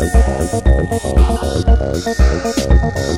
ハハハハ!